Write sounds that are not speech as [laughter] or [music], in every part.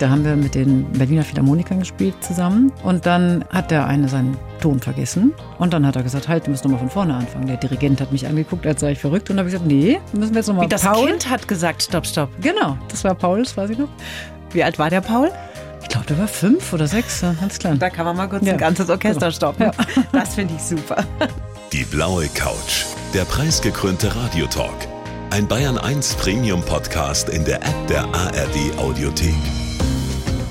Da haben wir mit den Berliner Philharmonikern gespielt zusammen. Und dann hat der eine seinen Ton vergessen. Und dann hat er gesagt, halt, du musst nochmal von vorne anfangen. Der Dirigent hat mich angeguckt, als sei ich verrückt. Und habe ich gesagt, nee, müssen wir jetzt nochmal. Wie das Paul. Kind hat gesagt, stopp, stopp. Genau, das war Paul, das weiß ich noch. Wie alt war der Paul? Ich glaube, der war fünf oder sechs, ganz klar. Da kann man mal kurz Ja. ein ganzes Orchester Genau. stoppen. Ja. [laughs] Das finde ich super. Die blaue Couch, der preisgekrönte Radiotalk. Ein Bayern 1 Premium Podcast in der App der ARD Audiothek.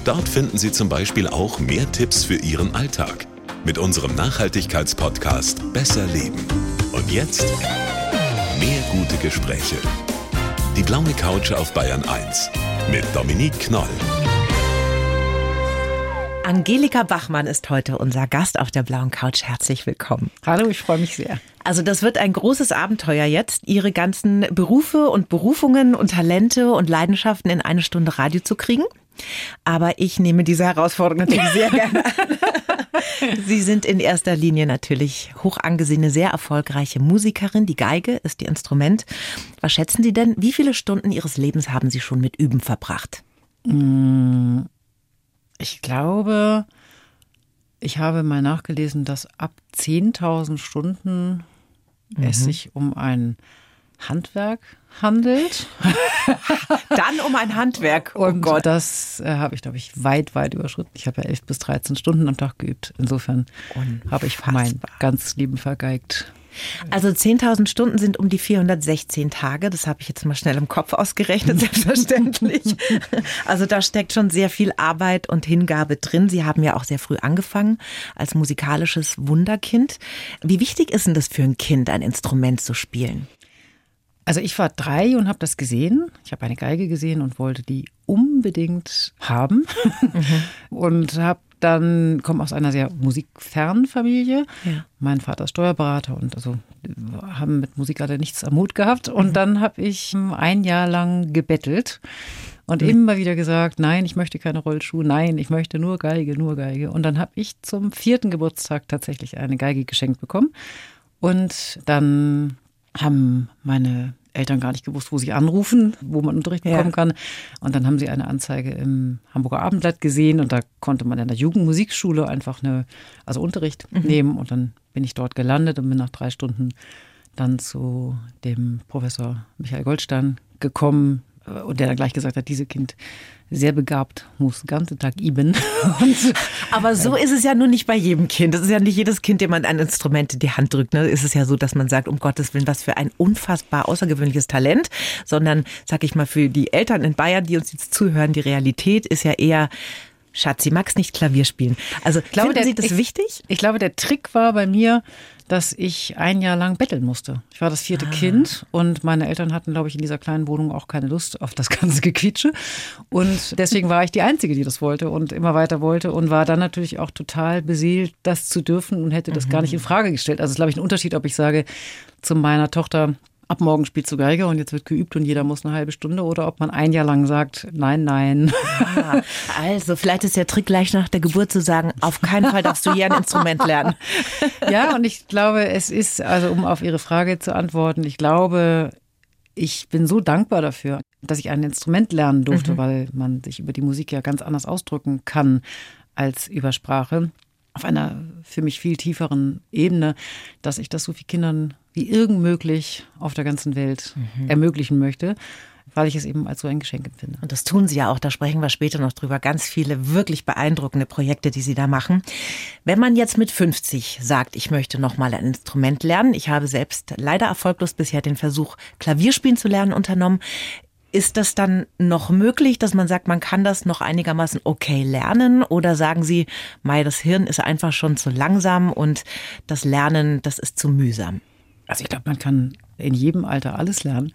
Dort finden Sie zum Beispiel auch mehr Tipps für Ihren Alltag mit unserem Nachhaltigkeitspodcast Besser Leben. Und jetzt mehr gute Gespräche. Die blaue Couch auf Bayern 1 mit Dominique Knoll. Angelika Bachmann ist heute unser Gast auf der blauen Couch. Herzlich willkommen. Hallo, ich freue mich sehr. Also das wird ein großes Abenteuer jetzt, Ihre ganzen Berufe und Berufungen und Talente und Leidenschaften in eine Stunde Radio zu kriegen. Aber ich nehme diese Herausforderung natürlich sehr [laughs] gerne an. Sie sind in erster Linie natürlich hoch angesehene, sehr erfolgreiche Musikerin. Die Geige ist Ihr Instrument. Was schätzen Sie denn? Wie viele Stunden Ihres Lebens haben Sie schon mit Üben verbracht? Ich glaube, ich habe mal nachgelesen, dass ab 10.000 Stunden es sich um ein Handwerk handelt. [laughs] Dann um ein Handwerk. Oh Und Gott. das äh, habe ich, glaube ich, weit, weit überschritten. Ich habe ja 11 bis 13 Stunden am Tag geübt. Insofern habe ich mein Unfassbar. ganz Leben vergeigt. Also 10.000 Stunden sind um die 416 Tage. Das habe ich jetzt mal schnell im Kopf ausgerechnet, [laughs] selbstverständlich. [laughs] Also da steckt schon sehr viel Arbeit und Hingabe drin. Sie haben ja auch sehr früh angefangen als musikalisches Wunderkind. Wie wichtig ist denn das für ein Kind, ein Instrument zu spielen? Also ich war drei und habe das gesehen. Ich habe eine Geige gesehen und wollte die unbedingt haben. [laughs] Und habe dann, komme aus einer sehr musikfernen Familie. Ja. Mein Vater ist Steuerberater und also haben mit Musik gerade nichts am Hut gehabt. Und dann habe ich ein Jahr lang gebettelt und immer wieder gesagt, nein, ich möchte keine Rollschuhe, nein, ich möchte nur Geige, nur Geige. Und dann habe ich zum vierten Geburtstag tatsächlich eine Geige geschenkt bekommen. Und dann haben meine Eltern gar nicht gewusst, wo sie anrufen, wo man Unterricht Ja. bekommen kann. Und dann haben sie eine Anzeige im Hamburger Abendblatt gesehen und da konnte man in der Jugendmusikschule einfach eine, also Unterricht nehmen und dann bin ich dort gelandet und bin nach drei Stunden dann zu dem Professor Michael Goldstein gekommen und der dann gleich gesagt hat, diese Kind sehr begabt, muss den ganzen Tag üben. [laughs] Aber so ist es ja nun nicht bei jedem Kind. Es ist ja nicht jedes Kind, dem man ein Instrument in die Hand drückt. Ne? Ist es ja so, dass man sagt, um Gottes Willen, was für ein unfassbar außergewöhnliches Talent. Sondern, sag ich mal, für die Eltern in Bayern, die uns jetzt zuhören, die Realität ist ja eher, Schatzi, magst nicht Klavier spielen. Also, glaube, finden der- Sie das ich- wichtig? Ich glaube, der Trick war bei mir, dass ich ein Jahr lang betteln musste. Ich war das vierte Kind und meine Eltern hatten, glaube ich, in dieser kleinen Wohnung auch keine Lust auf das ganze Gequietsche. Und [laughs] deswegen war ich die Einzige, die das wollte und immer weiter wollte und war dann natürlich auch total beseelt, das zu dürfen und hätte das gar nicht in Frage gestellt. Also es ist, glaube ich, ein Unterschied, ob ich sage zu meiner Tochter, ab morgen spielst du Geige und jetzt wird geübt und jeder muss eine halbe Stunde oder ob man ein Jahr lang sagt, nein, nein. Ah, also, vielleicht ist der Trick gleich nach der Geburt zu sagen, auf keinen Fall darfst du hier ein Instrument lernen. Ja, und ich glaube, es ist, also um auf Ihre Frage zu antworten, ich glaube, ich bin so dankbar dafür, dass ich ein Instrument lernen durfte, weil man sich über die Musik ja ganz anders ausdrücken kann als über Sprache. Auf einer für mich viel tieferen Ebene, dass ich das so vielen Kindern wie irgend möglich auf der ganzen Welt ermöglichen möchte, weil ich es eben als so ein Geschenk empfinde. Und das tun sie ja auch, da sprechen wir später noch drüber. Ganz viele wirklich beeindruckende Projekte, die sie da machen. Wenn man jetzt mit 50 sagt, ich möchte noch mal ein Instrument lernen, ich habe selbst leider erfolglos bisher den Versuch, Klavierspielen zu lernen unternommen. Ist das dann noch möglich, dass man sagt, man kann das noch einigermaßen okay lernen? Oder sagen Sie, Mai, das Hirn ist einfach schon zu langsam und das Lernen, das ist zu mühsam? Also ich glaube, man kann in jedem Alter alles lernen.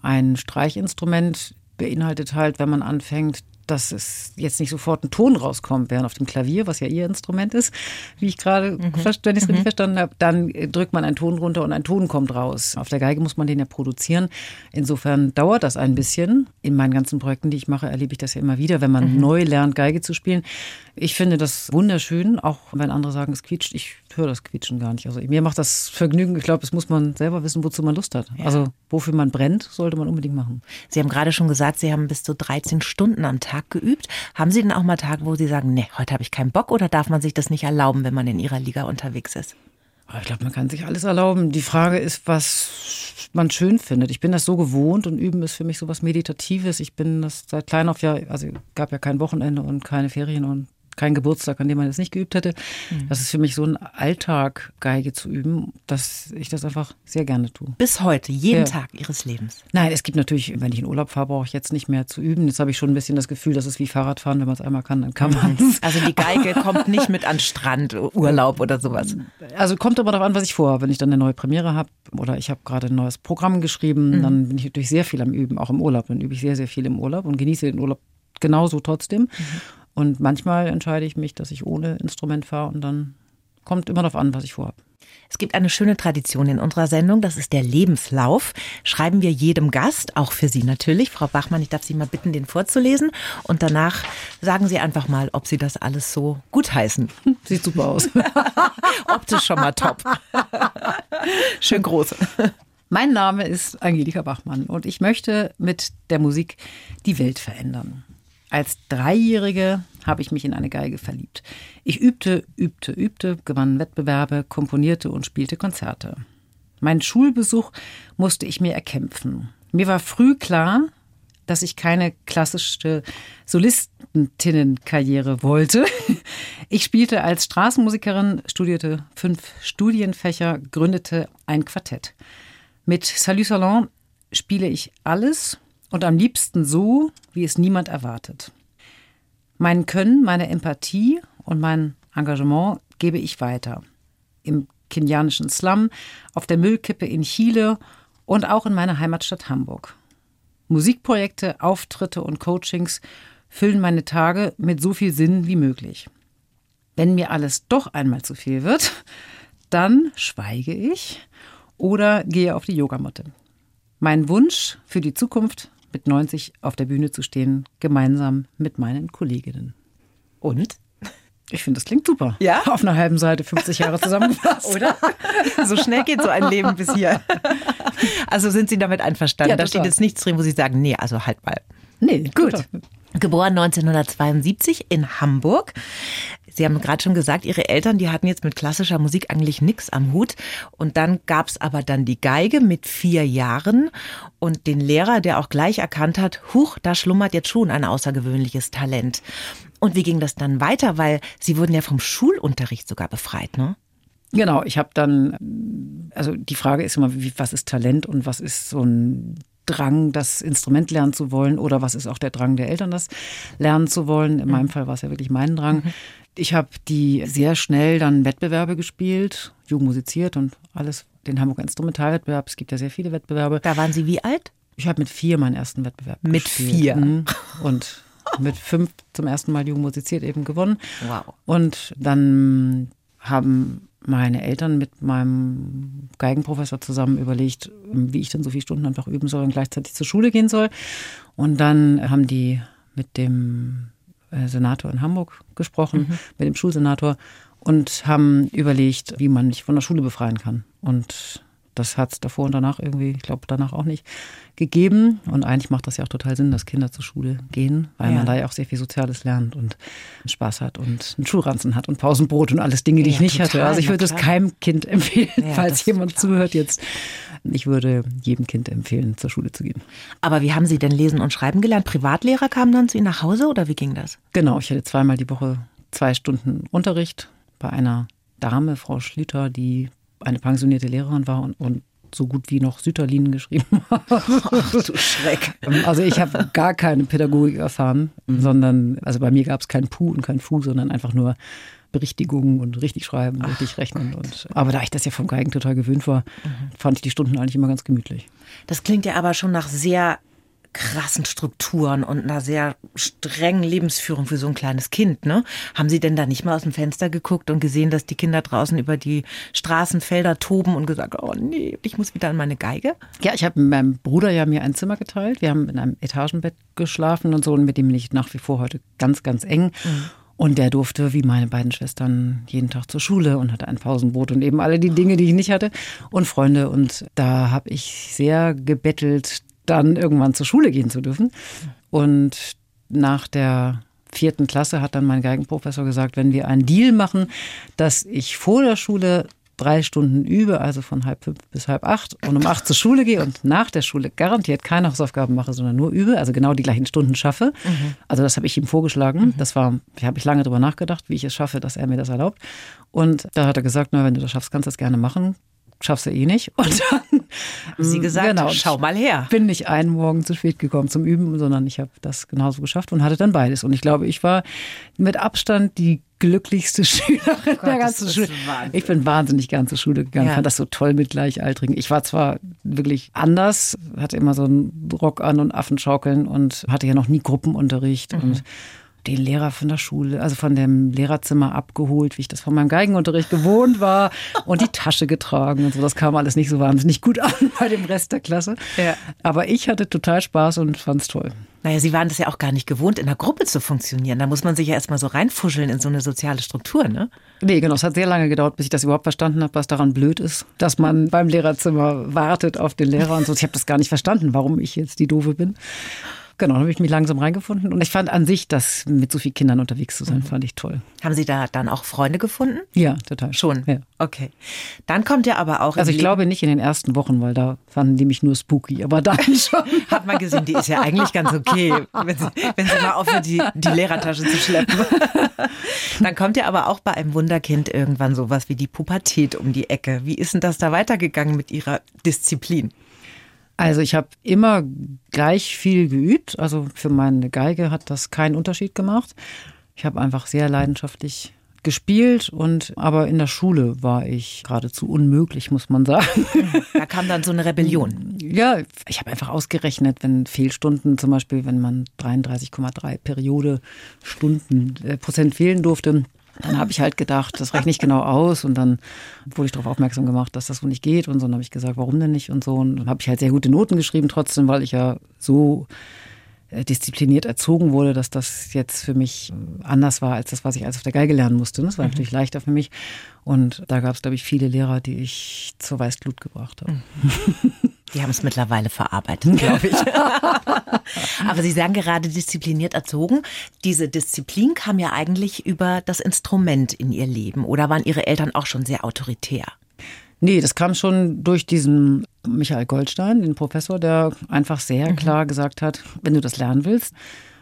Ein Streichinstrument beinhaltet halt, wenn man anfängt, dass es jetzt nicht sofort ein Ton rauskommt, während auf dem Klavier, was ja ihr Instrument ist, wie ich gerade, ver- wenn ich es richtig verstanden habe, dann äh, drückt man einen Ton runter und ein Ton kommt raus. Auf der Geige muss man den ja produzieren. Insofern dauert das ein bisschen. In meinen ganzen Projekten, die ich mache, erlebe ich das ja immer wieder, wenn man neu lernt, Geige zu spielen. Ich finde das wunderschön, auch wenn andere sagen, es quietscht. Ich höre das Quietschen gar nicht. Also mir macht das Vergnügen, ich glaube, das muss man selber wissen, wozu man Lust hat. Ja. Also wofür man brennt, sollte man unbedingt machen. Sie haben gerade schon gesagt, Sie haben bis zu 13 Stunden am Tag geübt. Haben Sie denn auch mal Tage, wo Sie sagen, nee, heute habe ich keinen Bock oder darf man sich das nicht erlauben, wenn man in Ihrer Liga unterwegs ist? Ich glaube, man kann sich alles erlauben. Die Frage ist, was man schön findet. Ich bin das so gewohnt und Üben ist für mich so was Meditatives. Ich bin das seit klein auf ja, also gab ja kein Wochenende und keine Ferien und kein Geburtstag, an dem man es nicht geübt hätte. Mhm. Das ist für mich so ein Alltag, Geige zu üben, dass ich das einfach sehr gerne tue. Bis heute, jeden ja. Tag Ihres Lebens? Nein, es gibt natürlich, wenn ich in Urlaub fahre, brauche ich jetzt nicht mehr zu üben. Jetzt habe ich schon ein bisschen das Gefühl, dass es wie Fahrradfahren, wenn man es einmal kann, dann kann man es. Also die Geige [laughs] kommt nicht mit an Strand, Urlaub oder sowas? Also kommt aber darauf an, was ich vorhabe. Wenn ich dann eine neue Premiere habe oder ich habe gerade ein neues Programm geschrieben, mhm. dann bin ich natürlich sehr viel am Üben, auch im Urlaub. Dann übe ich sehr, sehr viel im Urlaub und genieße den Urlaub genauso trotzdem. Mhm. Und manchmal entscheide ich mich, dass ich ohne Instrument fahre und dann kommt immer darauf an, was ich vorhabe. Es gibt eine schöne Tradition in unserer Sendung, das ist der Lebenslauf. Schreiben wir jedem Gast, auch für Sie natürlich. Frau Bachmann, ich darf Sie mal bitten, den vorzulesen. Und danach sagen Sie einfach mal, ob Sie das alles so gutheißen. [laughs] Sieht super aus. [laughs] Optisch schon mal top. Schön groß. Mein Name ist Angelika Bachmann und ich möchte mit der Musik die Welt verändern. Als Dreijährige habe ich mich in eine Geige verliebt. Ich übte, übte, übte, gewann Wettbewerbe, komponierte und spielte Konzerte. Meinen Schulbesuch musste ich mir erkämpfen. Mir war früh klar, dass ich keine klassische Solistentinnenkarriere wollte. Ich spielte als Straßenmusikerin, studierte fünf Studienfächer, gründete ein Quartett. Mit Salut Salon spiele ich alles und am liebsten so, wie es niemand erwartet. Mein Können, meine Empathie und mein Engagement gebe ich weiter. Im kenianischen Slum, auf der Müllkippe in Chile und auch in meiner Heimatstadt Hamburg. Musikprojekte, Auftritte und Coachings füllen meine Tage mit so viel Sinn wie möglich. Wenn mir alles doch einmal zu viel wird, dann schweige ich oder gehe auf die Yogamatte. Mein Wunsch für die Zukunft mit 90 auf der Bühne zu stehen, gemeinsam mit meinen Kolleginnen. Und? Ich finde, das klingt super. Ja? Auf einer halben Seite 50 Jahre zusammengefasst. Oder? So schnell geht so ein Leben bis hier. Also sind Sie damit einverstanden? Ja, da steht jetzt nichts drin, wo Sie sagen, nee, also halt mal. Nee, gut. Geboren 1972 in Hamburg. Sie haben gerade schon gesagt, Ihre Eltern, die hatten jetzt mit klassischer Musik eigentlich nichts am Hut. Und dann gab es aber dann die Geige mit vier Jahren und den Lehrer, der auch gleich erkannt hat, huch, da schlummert jetzt schon ein außergewöhnliches Talent. Und wie ging das dann weiter? Weil Sie wurden ja vom Schulunterricht sogar befreit, ne? Genau, ich habe dann, also die Frage ist immer, wie, was ist Talent und was ist so ein Drang, das Instrument lernen zu wollen oder was ist auch der Drang der Eltern, das lernen zu wollen. In meinem mhm. Fall war es ja wirklich mein Drang. Mhm. Ich habe die sehr schnell dann Wettbewerbe gespielt, jugendmusiziert und alles, den Hamburger Instrumentalwettbewerb. Es gibt ja sehr viele Wettbewerbe. Da waren Sie wie alt? Ich habe mit vier meinen ersten Wettbewerb mit gespielt. Mit vier? Mhm. Und mit fünf zum ersten Mal jugendmusiziert eben gewonnen. Wow. Und dann haben meine Eltern mit meinem Geigenprofessor zusammen überlegt, wie ich dann so viele Stunden einfach üben soll und gleichzeitig zur Schule gehen soll. Und dann haben die mit dem äh, Senator in Hamburg gesprochen, mhm. mit dem Schulsenator und haben überlegt, wie man mich von der Schule befreien kann. Und das hat es davor und danach irgendwie, ich glaube danach auch nicht, gegeben. Und eigentlich macht das ja auch total Sinn, dass Kinder zur Schule gehen, weil ja. man da ja auch sehr viel Soziales lernt und Spaß hat und einen Schulranzen hat und Pausenbrot und alles Dinge, die ja, ich nicht total, hatte. Also ich würde es keinem Kind [laughs] empfehlen, ja, falls jemand zuhört jetzt. Ich würde jedem Kind empfehlen, zur Schule zu gehen. Aber wie haben Sie denn lesen und schreiben gelernt? Privatlehrer kamen dann zu Ihnen nach Hause oder wie ging das? Genau, ich hatte zweimal die Woche zwei Stunden Unterricht bei einer Dame, Frau Schlüter, die eine pensionierte Lehrerin war und, und so gut wie noch Sütterlin geschrieben [laughs] hat. Ach du Schreck. Also ich habe gar keine Pädagogik erfahren, mhm. sondern, also bei mir gab es kein Pu und kein Fu, sondern einfach nur Berichtigungen und richtig schreiben, Ach, richtig rechnen. Und, aber da ich das ja vom Geigen total gewöhnt war, mhm. fand ich die Stunden eigentlich immer ganz gemütlich. Das klingt ja aber schon nach sehr krassen Strukturen und einer sehr strengen Lebensführung für so ein kleines Kind. Ne? Haben Sie denn da nicht mal aus dem Fenster geguckt und gesehen, dass die Kinder draußen über die Straßenfelder toben und gesagt, oh nee, ich muss wieder an meine Geige? Ja, ich habe mit meinem Bruder ja mir ein Zimmer geteilt. Wir haben in einem Etagenbett geschlafen und so und mit dem bin ich nach wie vor heute ganz, ganz eng. Mhm. Und der durfte, wie meine beiden Schwestern, jeden Tag zur Schule und hatte ein Pausenbrot und eben alle die Dinge, die ich nicht hatte und Freunde. Und da habe ich sehr gebettelt, dann irgendwann zur Schule gehen zu dürfen. Und nach der vierten Klasse hat dann mein Geigenprofessor gesagt, wenn wir einen Deal machen, dass ich vor der Schule drei Stunden übe, also von halb fünf bis halb acht und um acht zur Schule gehe und nach der Schule garantiert keine Hausaufgaben mache, sondern nur übe, also genau die gleichen Stunden schaffe. Mhm. Also das habe ich ihm vorgeschlagen. Mhm. Das war, da habe ich lange drüber nachgedacht, wie ich es schaffe, dass er mir das erlaubt. Und da hat er gesagt, na, wenn du das schaffst, kannst du das gerne machen schaffst du eh nicht. [laughs] Und dann haben sie gesagt, genau, schau mal her. Bin nicht einen Morgen zu spät gekommen zum Üben, sondern ich habe das genauso geschafft und hatte dann beides. Und ich glaube, ich war mit Abstand die glücklichste [laughs] Schülerin oh der ganzen Schule. Ich bin wahnsinnig gern zur Schule gegangen, ja. fand das so toll mit Gleichaltrigen. Ich war zwar wirklich anders, hatte immer so einen Rock an und Affenschaukeln und hatte ja noch nie Gruppenunterricht mhm. und den Lehrer von der Schule, also von dem Lehrerzimmer abgeholt, wie ich das von meinem Geigenunterricht gewohnt war und die Tasche getragen und so. Das kam alles nicht so wahnsinnig gut an [laughs] bei dem Rest der Klasse. Ja. Aber ich hatte total Spaß und fand es toll. Naja, Sie waren das ja auch gar nicht gewohnt, in einer Gruppe zu funktionieren. Da muss man sich ja erstmal so reinfuscheln in so eine soziale Struktur, ne? Nee, genau. Es hat sehr lange gedauert, bis ich das überhaupt verstanden habe, was daran blöd ist, dass man beim Lehrerzimmer wartet auf den Lehrer und so. Ich habe das gar nicht verstanden, warum ich jetzt die Doofe bin. Genau, habe ich mich langsam reingefunden und ich fand an sich, das mit so vielen Kindern unterwegs zu sein, mhm. fand ich toll. Haben Sie da dann auch Freunde gefunden? Ja, total. Schon? Ja. Okay. Dann kommt ja aber auch. Also ich glaube nicht in den ersten Wochen, weil da fanden die mich nur spooky, aber dann [laughs] schon. Hat man gesehen, die ist ja eigentlich ganz okay, wenn sie, wenn sie mal aufhört, die, die Lehrertasche zu schleppen. [laughs] Dann kommt ja aber auch bei einem Wunderkind irgendwann sowas wie die Pubertät um die Ecke. Wie ist denn das da weitergegangen mit Ihrer Disziplin? Also ich habe immer gleich viel geübt. Also für meine Geige hat das keinen Unterschied gemacht. Ich habe einfach sehr leidenschaftlich gespielt und aber in der Schule war ich geradezu unmöglich, muss man sagen. Da kam dann so eine Rebellion. Ja, ich habe einfach ausgerechnet, wenn Fehlstunden zum Beispiel, wenn man 33,3 Periode Stunden äh, Prozent fehlen durfte, dann habe ich halt gedacht, das rechne ich genau aus und dann wurde ich darauf aufmerksam gemacht, dass das so nicht geht und so. Dann habe ich gesagt, warum denn nicht und so. Und dann habe ich halt sehr gute Noten geschrieben trotzdem, weil ich ja so diszipliniert erzogen wurde, dass das jetzt für mich anders war als das, was ich als auf der Geige lernen musste. Das war mhm. natürlich leichter für mich. Und da gab es, glaube ich, viele Lehrer, die ich zur Weißglut gebracht habe. Mhm. Die haben es mittlerweile verarbeitet, [laughs] glaube ich. [laughs] Aber Sie sagen gerade diszipliniert erzogen. Diese Disziplin kam ja eigentlich über das Instrument in Ihr Leben. Oder waren Ihre Eltern auch schon sehr autoritär? Nee, das kam schon durch diesen Michael Goldstein, den Professor, der einfach sehr mhm. klar gesagt hat, wenn du das lernen willst,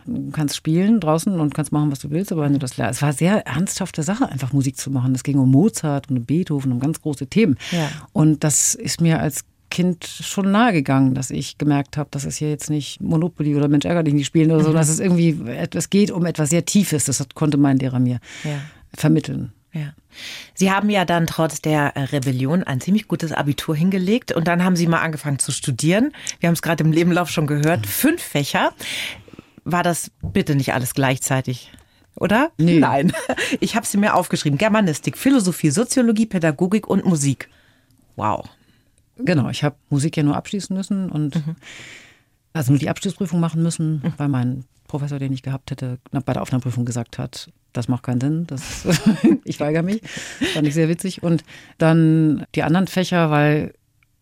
Du kannst spielen draußen und kannst machen, was du willst, aber wenn du das lernst. Es war eine sehr ernsthafte Sache, einfach Musik zu machen. Es ging um Mozart und um Beethoven, um ganz große Themen. Ja. Und das ist mir als Kind schon nahe gegangen, dass ich gemerkt habe, dass es hier jetzt nicht Monopoly oder Mensch ärger dich nicht spielen oder so, mhm. dass es irgendwie etwas geht um etwas sehr Tiefes. Das konnte mein Lehrer mir ja. vermitteln. Ja. Sie haben ja dann trotz der Rebellion ein ziemlich gutes Abitur hingelegt und dann haben Sie mal angefangen zu studieren. Wir haben es gerade im Lebenlauf schon gehört. Fünf Fächer. War das bitte nicht alles gleichzeitig? Oder? Nee. Nein. [laughs] Ich habe sie mir aufgeschrieben. Germanistik, Philosophie, Soziologie, Pädagogik und Musik. Wow. Genau, ich habe Musik ja nur abschließen müssen und mhm. also nur die Abschlussprüfung machen müssen, mhm. weil mein Professor, den ich gehabt hätte, bei der Aufnahmeprüfung gesagt hat, das macht keinen Sinn, das, [laughs] ich weigere mich. Fand ich sehr witzig. Und dann die anderen Fächer, weil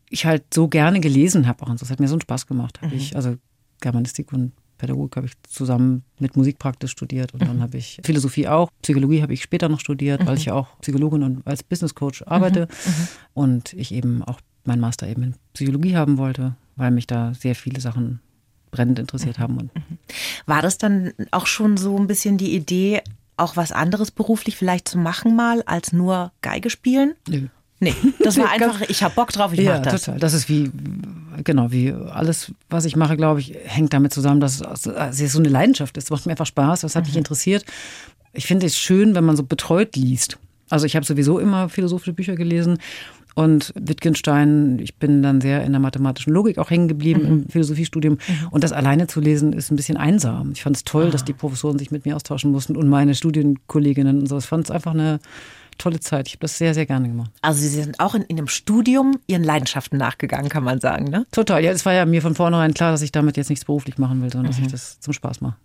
ich halt so gerne gelesen habe auch und so. Das hat mir so einen Spaß gemacht. Mhm. Ich, also Germanistik und Pädagogik habe ich zusammen mit Musikpraxis studiert und mhm. dann habe ich Philosophie auch. Psychologie habe ich später noch studiert, mhm. weil ich ja auch Psychologin und als Business Coach arbeite mhm. mhm. und ich eben auch meinen Master eben in Psychologie haben wollte, weil mich da sehr viele Sachen brennend interessiert haben. Und mhm. War das dann auch schon so ein bisschen die Idee, auch was anderes beruflich vielleicht zu machen mal, als nur Geige spielen? Nö. Nee, das war [laughs] einfach, ich habe Bock drauf, ich ja, mache das. Total. Das ist wie, genau, wie alles, was ich mache, glaube ich, hängt damit zusammen, dass es so eine Leidenschaft ist. Es macht mir einfach Spaß, das hat mich mhm. interessiert. Ich finde es schön, wenn man so betreut liest. Also ich habe sowieso immer philosophische Bücher gelesen und Wittgenstein, ich bin dann sehr in der mathematischen Logik auch hängen geblieben mhm. im Philosophiestudium. Mhm. Und das alleine zu lesen ist ein bisschen einsam. Ich fand es toll, ah. dass die Professoren sich mit mir austauschen mussten und meine Studienkolleginnen und so. Ich fand es einfach eine tolle Zeit. Ich habe das sehr, sehr gerne gemacht. Also Sie sind auch in, in einem Studium Ihren Leidenschaften nachgegangen, kann man sagen, ne? Total. Ja, es war ja mir von vornherein klar, dass ich damit jetzt nichts beruflich machen will, sondern mhm. dass ich das zum Spaß mache.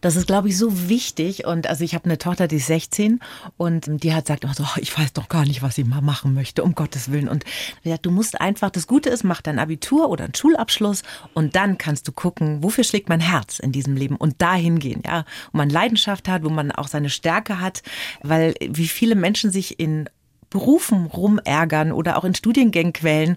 Das ist, glaube ich, so wichtig. Und also ich habe eine Tochter, die ist 16 und die hat gesagt, oh, ich weiß doch gar nicht, was sie mal machen möchte, um Gottes Willen. Und gesagt, du musst einfach, das Gute ist, mach dein Abitur oder einen Schulabschluss und dann kannst du gucken, wofür schlägt mein Herz in diesem Leben und dahin gehen, ja. Wo man Leidenschaft hat, wo man auch seine Stärke hat, weil wie viele Menschen sich in Berufen rumärgern oder auch in Studiengängen quälen,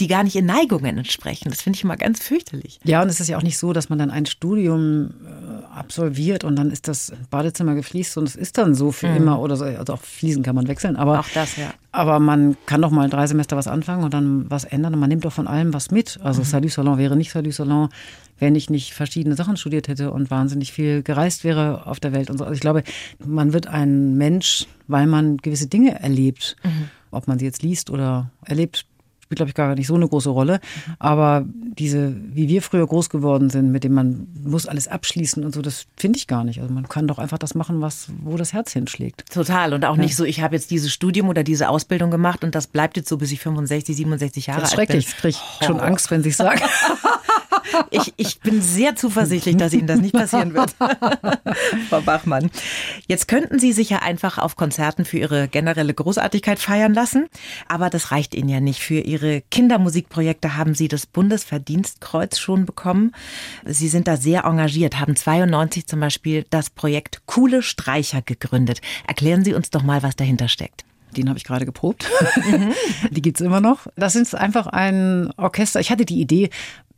die gar nicht in Neigungen entsprechen. Das finde ich immer ganz fürchterlich. Ja, und es ist ja auch nicht so, dass man dann ein Studium äh, absolviert und dann ist das Badezimmer gefliest und es ist dann so für mhm. immer oder so. Also auch Fliesen kann man wechseln, aber auch das, ja. Aber man kann doch mal drei Semester was anfangen und dann was ändern und man nimmt doch von allem was mit. Also mhm. Salut Salon wäre nicht Salut Salon, wenn ich nicht verschiedene Sachen studiert hätte und wahnsinnig viel gereist wäre auf der Welt und so. Also ich glaube, man wird ein Mensch, weil man gewisse Dinge erlebt. Mhm. Ob man sie jetzt liest oder erlebt, spielt, glaube ich, gar nicht so eine große Rolle. Aber diese, wie wir früher groß geworden sind, mit dem man muss alles abschließen und so, das finde ich gar nicht. Also man kann doch einfach das machen, was, wo das Herz hinschlägt. Total. Und auch ja. nicht so, ich habe jetzt dieses Studium oder diese Ausbildung gemacht und das bleibt jetzt so, bis ich 65, 67 Jahre alt bin. Schrecklich. Ich kriege schon Angst, wenn Sie es sagen. [laughs] Ich, ich bin sehr zuversichtlich, dass Ihnen das nicht passieren wird, [laughs] Frau Bachmann. Jetzt könnten Sie sich ja einfach auf Konzerten für Ihre generelle Großartigkeit feiern lassen, aber das reicht Ihnen ja nicht. Für Ihre Kindermusikprojekte haben Sie das Bundesverdienstkreuz schon bekommen. Sie sind da sehr engagiert, haben 92 zum Beispiel das Projekt Coole Streicher gegründet. Erklären Sie uns doch mal, was dahinter steckt. Den habe ich gerade geprobt. [laughs] Die es immer noch. Das ist einfach ein Orchester. Ich hatte die Idee,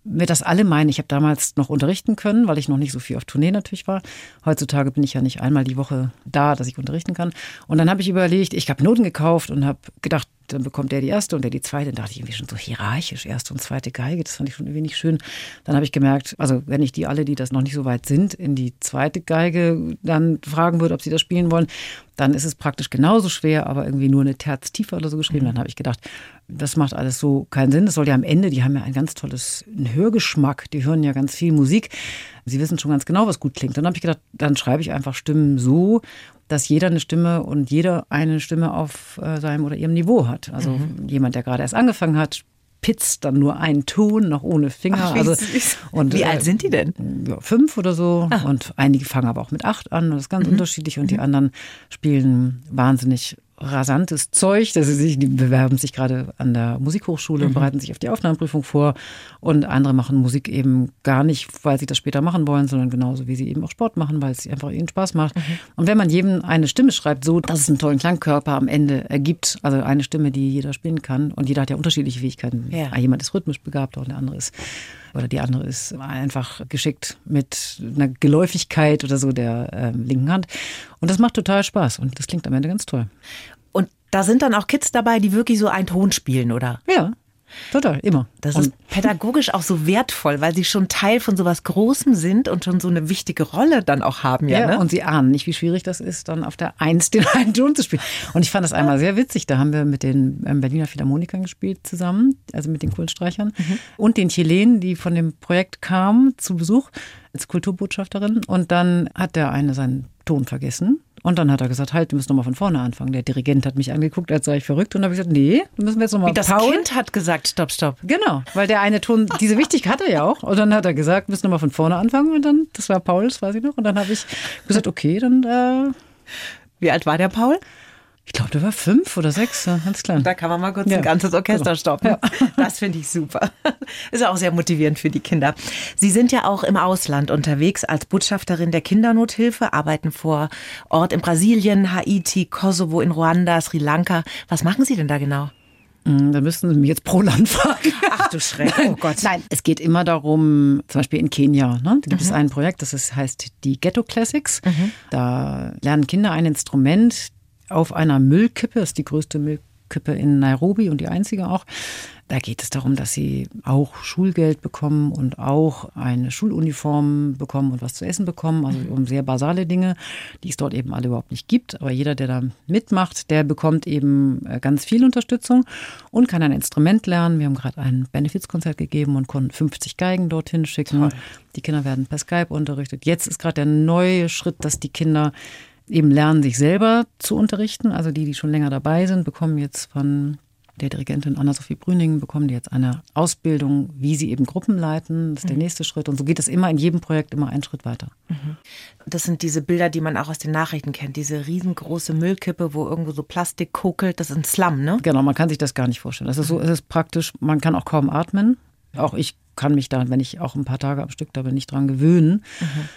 wir das alle meinen. Ich habe damals noch unterrichten können, weil ich noch nicht so viel auf Tournee natürlich war. Heutzutage bin ich ja nicht einmal die Woche da, dass ich unterrichten kann. Und dann habe ich überlegt, ich habe Noten gekauft und habe gedacht, dann bekommt der die erste und der die zweite. Dann dachte ich irgendwie schon so hierarchisch, erste und zweite Geige. Das fand ich schon irgendwie nicht schön. Dann habe ich gemerkt, also wenn ich die alle, die das noch nicht so weit sind, in die zweite Geige dann fragen würde, ob sie das spielen wollen, dann ist es praktisch genauso schwer, aber irgendwie nur eine Terz tiefer oder so geschrieben. Dann habe ich gedacht, das macht alles so keinen Sinn. Das soll ja am Ende, die haben ja ein ganz tolles Hörgeschmack, die hören ja ganz viel Musik. Sie wissen schon ganz genau, was gut klingt. Dann habe ich gedacht, dann schreibe ich einfach Stimmen so, dass jeder eine Stimme und jeder eine Stimme auf äh, seinem oder ihrem Niveau hat. Also mhm. jemand, der gerade erst angefangen hat, pitzt dann nur einen Ton, noch ohne Finger. Ach, wie also, und, wie äh, alt sind die denn? Ja, fünf oder so. Ach. Und einige fangen aber auch mit acht an. Das ist ganz mhm. unterschiedlich. Und die mhm. anderen spielen wahnsinnig rasantes Zeug. Dass sie sich, die bewerben sich gerade an der Musikhochschule mhm. und bereiten sich auf die Aufnahmeprüfung vor. Und andere machen Musik eben gar nicht, weil sie das später machen wollen, sondern genauso wie sie eben auch Sport machen, weil es einfach ihnen Spaß macht. Mhm. Und wenn man jedem eine Stimme schreibt, so dass es einen tollen Klangkörper am Ende ergibt, also eine Stimme, die jeder spielen kann, und jeder hat ja unterschiedliche Fähigkeiten. Ja. Jemand ist rhythmisch begabt und der andere ist oder die andere ist einfach geschickt mit einer Geläufigkeit oder so der äh, linken Hand. Und das macht total Spaß und das klingt am Ende ganz toll. Und da sind dann auch Kids dabei, die wirklich so einen Ton spielen, oder? Ja. Total, immer. Das ist pädagogisch auch so wertvoll, weil sie schon Teil von sowas Großem sind und schon so eine wichtige Rolle dann auch haben. Ja, ja ne? und sie ahnen nicht, wie schwierig das ist, dann auf der Eins den einen Ton zu spielen. Und ich fand das einmal sehr witzig. Da haben wir mit den ähm, Berliner Philharmonikern gespielt zusammen, also mit den Kohlenstreichern mhm. und den Chilenen, die von dem Projekt kamen zu Besuch als Kulturbotschafterin. Und dann hat der eine seinen Ton vergessen und dann hat er gesagt, halt, wir müssen nochmal von vorne anfangen. Der Dirigent hat mich angeguckt, als sei ich verrückt. Und dann habe ich gesagt, nee, müssen wir jetzt nochmal. Wie das Paul. Kind hat gesagt, stopp, stopp. Genau, weil der eine Ton, diese Wichtigkeit hat er ja auch. Und dann hat er gesagt, wir müssen nochmal von vorne anfangen. Und dann, das war Paul, das weiß ich noch. Und dann habe ich gesagt, okay, dann. Äh, Wie alt war der Paul? Ich glaube, der war fünf oder sechs, ganz klar. Da kann man mal kurz ja. ein ganzes Orchester genau. stoppen. Ja. [laughs] Das finde ich super. Ist auch sehr motivierend für die Kinder. Sie sind ja auch im Ausland unterwegs als Botschafterin der Kindernothilfe, arbeiten vor Ort in Brasilien, Haiti, Kosovo, in Ruanda, Sri Lanka. Was machen Sie denn da genau? Hm, da müssten Sie mich jetzt pro Land [laughs] fragen. Ach du Schreck, oh Gott. Nein, es geht immer darum, zum Beispiel in Kenia, ne, da gibt mhm. es ein Projekt, das ist, heißt die Ghetto Classics. Mhm. Da lernen Kinder ein Instrument, auf einer Müllkippe, das ist die größte Müllkippe in Nairobi und die einzige auch. Da geht es darum, dass sie auch Schulgeld bekommen und auch eine Schuluniform bekommen und was zu essen bekommen. Also um sehr basale Dinge, die es dort eben alle überhaupt nicht gibt. Aber jeder, der da mitmacht, der bekommt eben äh, ganz viel Unterstützung und kann ein Instrument lernen. Wir haben gerade ein Benefizkonzert gegeben und konnten 50 Geigen dorthin schicken. Toll. Die Kinder werden per Skype unterrichtet. Jetzt ist gerade der neue Schritt, dass die Kinder eben lernen, sich selber zu unterrichten. Also die, die schon länger dabei sind, bekommen jetzt von der Dirigentin Anna-Sophie Brüning bekommen die jetzt eine Ausbildung, wie sie eben Gruppen leiten. Das ist der mhm. nächste Schritt. Und so geht es immer in jedem Projekt immer einen Schritt weiter. Mhm. Das sind diese Bilder, die man auch aus den Nachrichten kennt. Diese riesengroße Müllkippe, wo irgendwo so Plastik kokelt. Das ist ein Slum, ne? Genau, man kann sich das gar nicht vorstellen. Das ist so, es ist praktisch, man kann auch kaum atmen. Auch ich kann mich da, wenn ich auch ein paar Tage am Stück da bin, nicht dran gewöhnen. Mhm.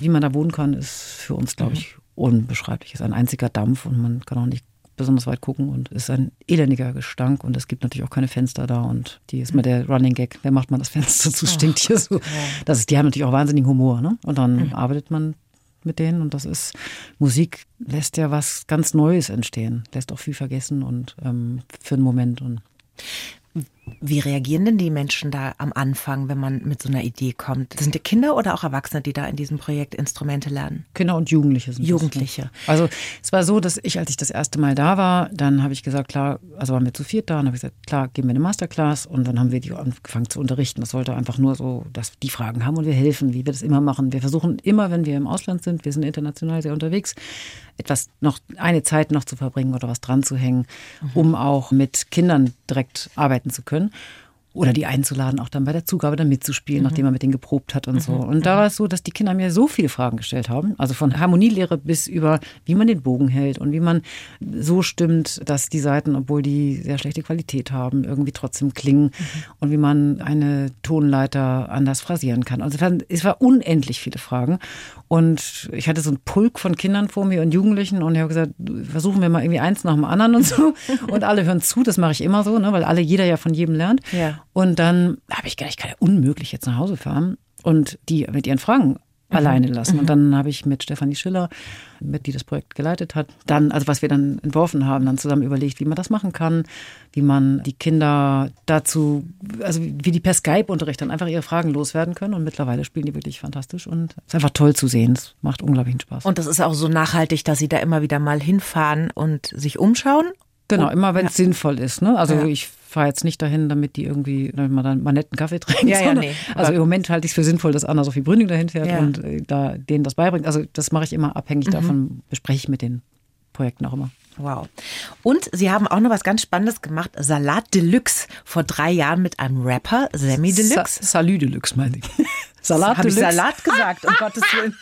Wie man da wohnen kann, ist für uns, glaube ich, unbeschreiblich. Es ist ein einziger Dampf und man kann auch nicht besonders weit gucken und es ist ein elendiger Gestank und es gibt natürlich auch keine Fenster da und die ist mal der Running Gag, wer macht man das Fenster zu, stinkt hier so. Das ist, die haben natürlich auch wahnsinnigen Humor, ne? Und dann mhm. arbeitet man mit denen und das ist, Musik lässt ja was ganz Neues entstehen, lässt auch viel vergessen und ähm, für einen Moment und wie reagieren denn die Menschen da am Anfang, wenn man mit so einer Idee kommt? Sind die Kinder oder auch Erwachsene, die da in diesem Projekt Instrumente lernen? Kinder und Jugendliche sind Jugendliche. Das, Also es war so, dass ich, als ich das erste Mal da war, dann habe ich gesagt, klar, also waren wir zu viert da, und habe ich gesagt, klar, geben wir eine Masterclass und dann haben wir die angefangen zu unterrichten. Das sollte einfach nur so, dass die Fragen haben und wir helfen, wie wir das immer machen. Wir versuchen immer, wenn wir im Ausland sind, wir sind international sehr unterwegs, etwas noch, eine Zeit noch zu verbringen oder was dran zu hängen, mhm. um auch mit Kindern direkt arbeiten zu können können. Oder die einzuladen, auch dann bei der Zugabe dann mitzuspielen, mhm. nachdem man mit denen geprobt hat und mhm. so. Und da war es so, dass die Kinder mir so viele Fragen gestellt haben, also von Harmonielehre bis über, wie man den Bogen hält und wie man so stimmt, dass die Seiten, obwohl die sehr schlechte Qualität haben, irgendwie trotzdem klingen mhm. und wie man eine Tonleiter anders phrasieren kann. Also es war unendlich viele Fragen und ich hatte so einen Pulk von Kindern vor mir und Jugendlichen und ich habe gesagt, versuchen wir mal irgendwie eins nach dem anderen und so. [laughs] Und alle hören zu, das mache ich immer so, ne, weil alle, jeder ja von jedem lernt. Ja. Und dann habe ich gedacht, ich kann ja unmöglich jetzt nach Hause fahren und die mit ihren Fragen Mhm. alleine lassen. Mhm. Und dann habe ich mit Stefanie Schiller, mit die das Projekt geleitet hat, dann, also was wir dann entworfen haben, dann zusammen überlegt, wie man das machen kann, wie man die Kinder dazu, also wie die per Skype-Unterricht dann einfach ihre Fragen loswerden können. Und mittlerweile spielen die wirklich fantastisch und es ist einfach toll zu sehen. Es macht unglaublichen Spaß. Und das ist auch so nachhaltig, dass sie da immer wieder mal hinfahren und sich umschauen Genau, immer wenn es ja. sinnvoll ist. Ne? Also ja. ich fahre jetzt nicht dahin, damit die irgendwie damit man dann mal netten Kaffee trinken. Ja, ja, nee. Also im Moment halte ich es für sinnvoll, dass Anna Sophie Brüning dahin fährt ja. und äh, da denen das beibringt. Also das mache ich immer abhängig mhm. davon, bespreche ich mit den Projekten auch immer. Wow. Und Sie haben auch noch was ganz Spannendes gemacht. Salat Deluxe vor drei Jahren mit einem Rapper, Sammy Deluxe. Sa Salü Deluxe, meine ich. [laughs] Salat Habe ich Salat gesagt, um [laughs] Gottes Willen.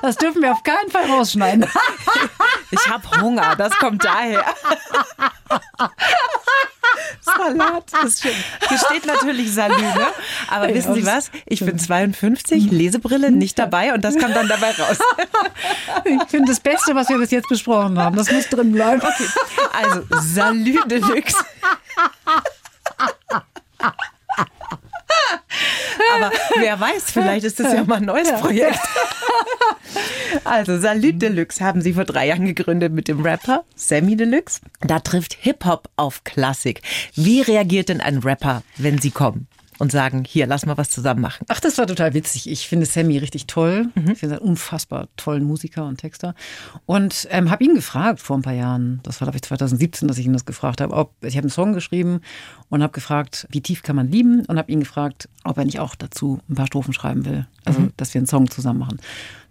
Das dürfen wir auf keinen Fall rausschneiden. Ich habe Hunger, das kommt daher. [laughs] Salat, das stimmt. Hier steht natürlich Salü, ne? Aber wissen Sie was? Ich bin 52, Lesebrille nicht dabei und das kam dann dabei raus. Ich finde das Beste, was wir bis jetzt besprochen haben. Das muss drin bleiben. Okay. Also, Salü Deluxe. Aber wer weiß, vielleicht ist das ja mal ein neues Projekt. Also, Salut Deluxe haben sie vor drei Jahren gegründet mit dem Rapper Sammy Deluxe. Da trifft Hip-Hop auf Klassik. Wie reagiert denn ein Rapper, wenn sie kommen? Und sagen, hier, lass mal was zusammen machen. Ach, das war total witzig. Ich finde Sammy richtig toll. Mhm. Ich finde einen unfassbar tollen Musiker und Texter. Und ähm, habe ihn gefragt vor ein paar Jahren, das war glaube ich 2017, dass ich ihn das gefragt habe, ob, ich habe einen Song geschrieben und habe gefragt, wie tief kann man lieben und habe ihn gefragt, ob er nicht auch dazu ein paar Strophen schreiben will. Also, mhm. dass wir einen Song zusammen machen.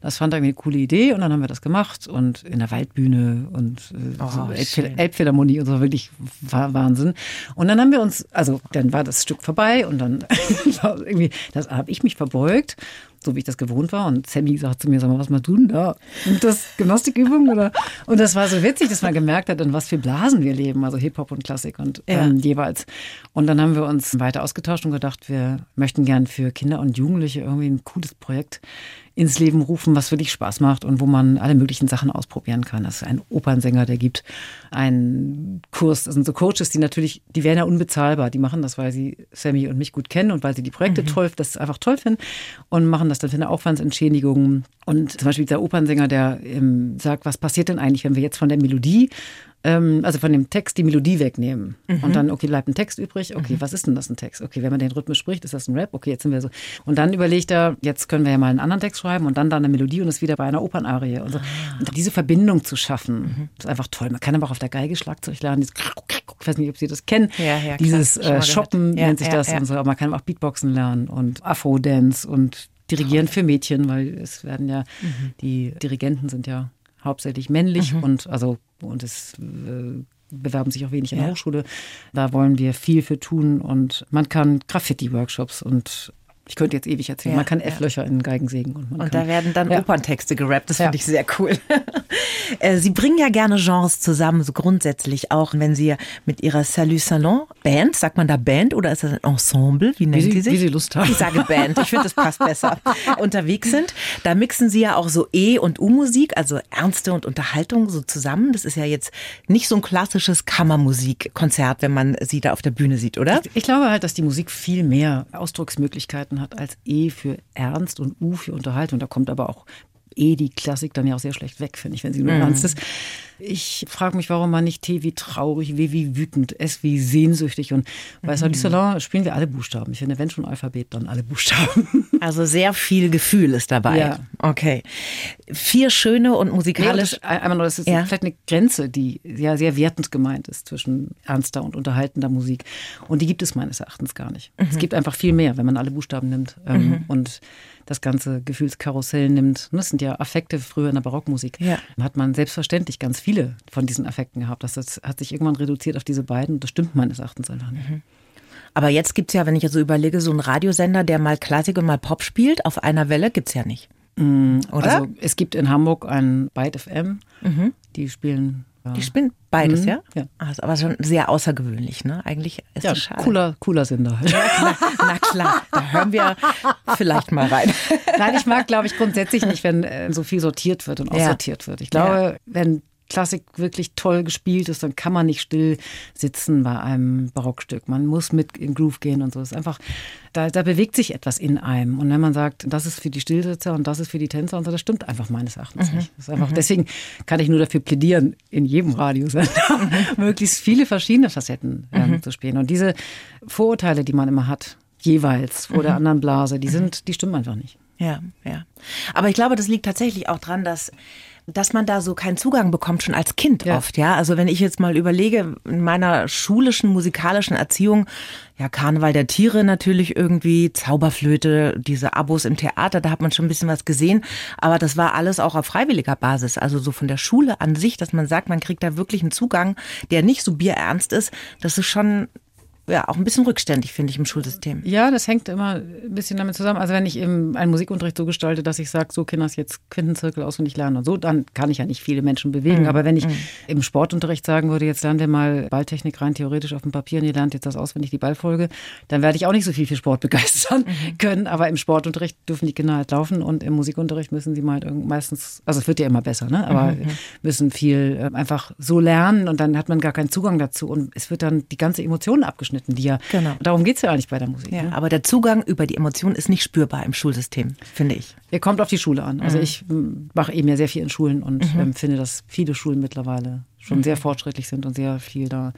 Das fand er eine coole Idee und dann haben wir das gemacht und in der Waldbühne und äh, oh, so Elbphilharmonie und so, wirklich Wahnsinn. Und dann haben wir uns, also dann war das Stück vorbei und dann [laughs] irgendwie, das habe ich mich verbeugt so wie ich das gewohnt war. Und Sammy sagt zu mir, sag mal, was machst du denn da? Und das Gymnastikübung oder? Und das war so witzig, dass man gemerkt hat, in was für Blasen wir leben, also Hip-Hop und Klassik und ja. ähm, jeweils. Und dann haben wir uns weiter ausgetauscht und gedacht, wir möchten gern für Kinder und Jugendliche irgendwie ein cooles Projekt ins Leben rufen, was wirklich Spaß macht und wo man alle möglichen Sachen ausprobieren kann. Das ist ein Opernsänger, der gibt einen Kurs. Das sind so Coaches, die natürlich, die wären ja unbezahlbar. Die machen das, weil sie Sammy und mich gut kennen und weil sie die Projekte mhm. toll, das einfach toll finden und machen das dann für eine Aufwandsentschädigung. Und zum Beispiel der Opernsänger, der ähm, sagt, was passiert denn eigentlich, wenn wir jetzt von der Melodie ähm, also von dem Text die Melodie wegnehmen. Mhm. Und dann, okay, bleibt ein Text übrig. Okay, mhm. was ist denn das ein Text? Okay, wenn man den Rhythmus spricht, ist das ein Rap? Okay, jetzt sind wir so. Und dann überlegt er, jetzt können wir ja mal einen anderen Text schreiben und dann da eine Melodie und ist wieder bei einer Opernarie. Und, so. Ah. und diese Verbindung zu schaffen, mhm. ist einfach toll. Man kann aber auch auf der Geige Schlagzeug lernen. ich weiß nicht, ob Sie das kennen. Ja, ja, Dieses äh, Shoppen ja, nennt sich das und so. Aber man kann auch Beatboxen lernen und Afro-Dance und dirigieren für Mädchen, weil es werden ja, mhm. die Dirigenten sind ja hauptsächlich männlich mhm. und also und es äh, bewerben sich auch wenig in der Hochschule. Da wollen wir viel für tun und man kann Graffiti-Workshops und ich könnte jetzt ewig erzählen. Ja, man kann F-Löcher ja. in Geigen sägen. Und, und da werden dann ja. Operntexte gerappt. Das finde ich sehr cool. [laughs] Äh, Sie bringen ja gerne Genres zusammen, so grundsätzlich auch, wenn Sie mit Ihrer Salut Salon Band, sagt man da Band oder ist das ein Ensemble? Wie nennen wie Sie, Sie sich? Wie Sie Lust haben. Ich sage Band. Ich finde, das passt besser. [laughs] unterwegs sind. Da mixen Sie ja auch so E- und U-Musik, also Ernste und Unterhaltung so zusammen. Das ist ja jetzt nicht so ein klassisches Kammermusikkonzert, wenn man Sie da auf der Bühne sieht, oder? Ich, ich glaube halt, dass die Musik viel mehr Ausdrucksmöglichkeiten hat als E für Ernst und U für Unterhaltung. Da kommt aber auch eh die Klassik dann ja auch sehr schlecht weg, finde ich, wenn sie nur mhm. ist. Ich frage mich, warum man nicht T wie traurig, W wie wütend, S wie sehnsüchtig und bei mhm. Salon spielen wir alle Buchstaben. Ich finde, wenn schon Alphabet, dann alle Buchstaben. [laughs] Also sehr viel Gefühl ist dabei. Ja. Okay. Vier schöne und musikalisch. Nee, einmal nur, das ist ja. vielleicht eine Grenze, die ja sehr wertend gemeint ist zwischen ernster und unterhaltender Musik. Und die gibt es meines Erachtens gar nicht. Mhm. Es gibt einfach viel mehr, wenn man alle Buchstaben nimmt. Ähm, mhm. Und das ganze Gefühlskarussell nimmt. Das sind ja Affekte früher in der Barockmusik. Ja. Hat man selbstverständlich ganz viele von diesen Affekten gehabt. Das hat sich irgendwann reduziert auf diese beiden. Das stimmt meines Erachtens einfach nicht. Mhm. Aber jetzt gibt es ja, wenn ich so überlege, so einen Radiosender, der mal Klassik und mal Pop spielt, auf einer Welle gibt es ja nicht. Mm, Oder? Also es gibt in Hamburg ein Byte FM, mhm. die spielen die spielen beides, mhm. ja? Ja. Also, aber schon sehr außergewöhnlich, ne? Eigentlich ist ja, das schade. Cooler, cooler Sender. [laughs] Ja, na, klar, da hören wir vielleicht mal rein. Nein, ich mag, glaube ich, grundsätzlich nicht, wenn äh, so viel sortiert wird und aussortiert ja. wird. Ich glaube, wenn Klassik wirklich toll gespielt ist, dann kann man nicht still sitzen bei einem Barockstück. Man muss mit in Groove gehen und so. Es ist einfach, da, da bewegt sich etwas in einem. Und wenn man sagt, das ist für die Stillsitzer und das ist für die Tänzer und so, das stimmt einfach meines Erachtens mhm. nicht. Das ist einfach, mhm. Deswegen kann ich nur dafür plädieren, in jedem Radiosender mhm. [laughs] möglichst viele verschiedene Facetten ähm, mhm. zu spielen. Und diese Vorurteile, die man immer hat, jeweils vor der mhm. anderen Blase, die sind, die stimmen einfach nicht. Ja, ja. Aber ich glaube, das liegt tatsächlich auch dran, dass dass man da so keinen Zugang bekommt, schon als Kind ja. oft, ja. Also wenn ich jetzt mal überlege, in meiner schulischen, musikalischen Erziehung, ja, Karneval der Tiere natürlich irgendwie, Zauberflöte, diese Abos im Theater, da hat man schon ein bisschen was gesehen. Aber das war alles auch auf freiwilliger Basis. Also so von der Schule an sich, dass man sagt, man kriegt da wirklich einen Zugang, der nicht so bierernst ist. Das ist schon ja auch ein bisschen rückständig, finde ich, im Schulsystem. Ja, das hängt immer ein bisschen damit zusammen. Also wenn ich eben einen Musikunterricht so gestalte, dass ich sage, so Kinder jetzt Quintenzirkel auswendig lernen und so, dann kann ich ja nicht viele Menschen bewegen. Mhm. Aber wenn ich mhm. im Sportunterricht sagen würde, jetzt lernen wir mal Balltechnik rein theoretisch auf dem Papier und ihr lernt jetzt das auswendig, die Ballfolge, dann werde ich auch nicht so viel für Sport [laughs] begeistern mhm. können. Aber im Sportunterricht dürfen die Kinder halt laufen und im Musikunterricht müssen sie mal halt meistens, also es wird ja immer besser, ne? aber mhm. müssen viel äh, einfach so lernen und dann hat man gar keinen Zugang dazu und es wird dann die ganze Emotion abgeschnitten abgeschnitten, die ja. Genau. Darum geht es ja eigentlich bei der Musik. Ja, ne? Aber der Zugang über die Emotionen ist nicht spürbar im Schulsystem, finde ich. Er kommt auf die Schule an. Also mhm. ich mache eben ja sehr viel in Schulen und mhm. ähm, finde, dass viele Schulen mittlerweile schon mhm. sehr fortschrittlich sind und sehr viel da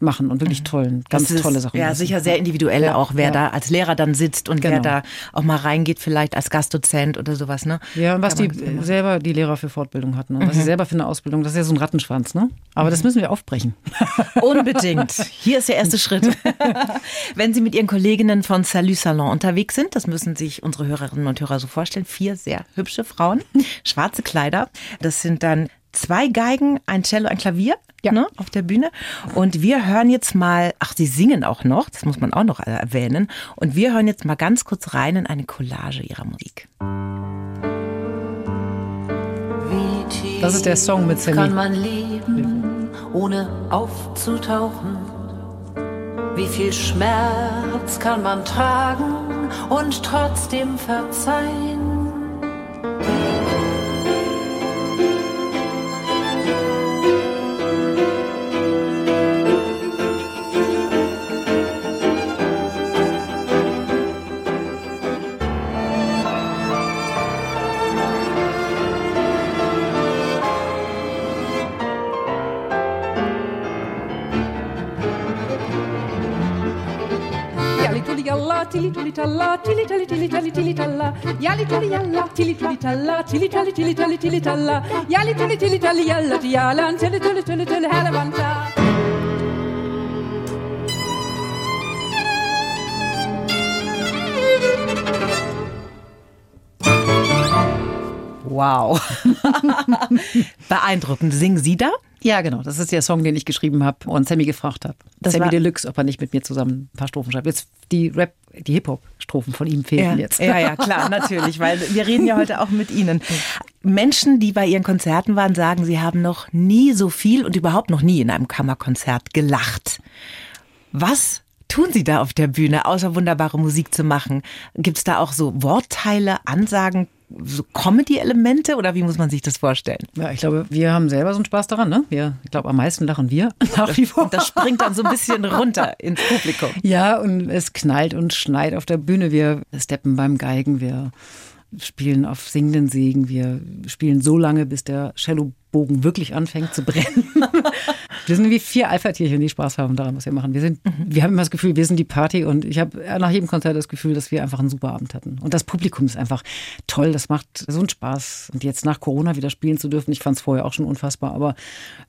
machen und wirklich tollen, ganz ist, tolle Sachen. Ja, machen. sicher sehr individuell ja, auch, wer ja. da als Lehrer dann sitzt und genau. wer da auch mal reingeht, vielleicht als Gastdozent oder sowas, ne? Ja, und was die selber die Lehrer für Fortbildung hatten und mhm. was sie selber für eine Ausbildung, das ist ja so ein Rattenschwanz, ne? Aber mhm. das müssen wir aufbrechen. [laughs] Unbedingt. Hier ist der erste Schritt. [laughs] Wenn Sie mit Ihren Kolleginnen von Salut Salon unterwegs sind, das müssen sich unsere Hörerinnen und Hörer so vorstellen, vier sehr hübsche Frauen, schwarze Kleider. Das sind dann zwei Geigen, ein Cello, ein Klavier ja. ne, auf der Bühne. Und wir hören jetzt mal, ach, sie singen auch noch, das muss man auch noch erwähnen. Und wir hören jetzt mal ganz kurz rein in eine Collage ihrer Musik. Das ist der Song mit Sammy. Kann man leben, ohne aufzutauchen? Wie viel Schmerz kann man tragen und trotzdem verzeihen? talla, tilly tully talla, tilly tally tilly tally tilly talla, yally tully yalla, tilly tully talla, tilly tally tilly tally tilly talla, yally tully tilly tally yalla, yalla, and tilly tully tully tully halavanta. Wow. [laughs] Beeindruckend. Singen Sie da? Ja, genau. Das ist der Song, den ich geschrieben habe und Sammy gefragt habe. Sammy Deluxe, ob er nicht mit mir zusammen ein paar Strophen schreibt. Jetzt die Rap, die Hip-Hop-Strophen von ihm fehlen ja. jetzt. Ja, ja, klar, natürlich, weil wir reden ja heute auch mit Ihnen. Menschen, die bei Ihren Konzerten waren, sagen, sie haben noch nie so viel und überhaupt noch nie in einem Kammerkonzert gelacht. Was tun Sie da auf der Bühne, außer wunderbare Musik zu machen? Gibt es da auch so Wortteile, Ansagen, so Comedy-Elemente oder wie muss man sich das vorstellen? Ja, ich glaube, wir haben selber so einen Spaß daran. Ne? Wir, ich glaube, am meisten lachen wir [laughs] nach wie vor. Und das springt dann so ein bisschen runter ins Publikum. Ja, und es knallt und schneit auf der Bühne. Wir steppen beim Geigen, wir spielen auf singenden Sägen, wir spielen so lange, bis der Cellobogen wirklich anfängt zu brennen. [laughs] wir sind wie vier Alpha-Tierchen, die Spaß haben daran, was wir machen. Wir, sind, wir haben immer das Gefühl, wir sind die Party und ich habe nach jedem Konzert das Gefühl, dass wir einfach einen super Abend hatten. Und das Publikum ist einfach toll, das macht so einen Spaß. Und jetzt nach Corona wieder spielen zu dürfen, ich fand es vorher auch schon unfassbar, aber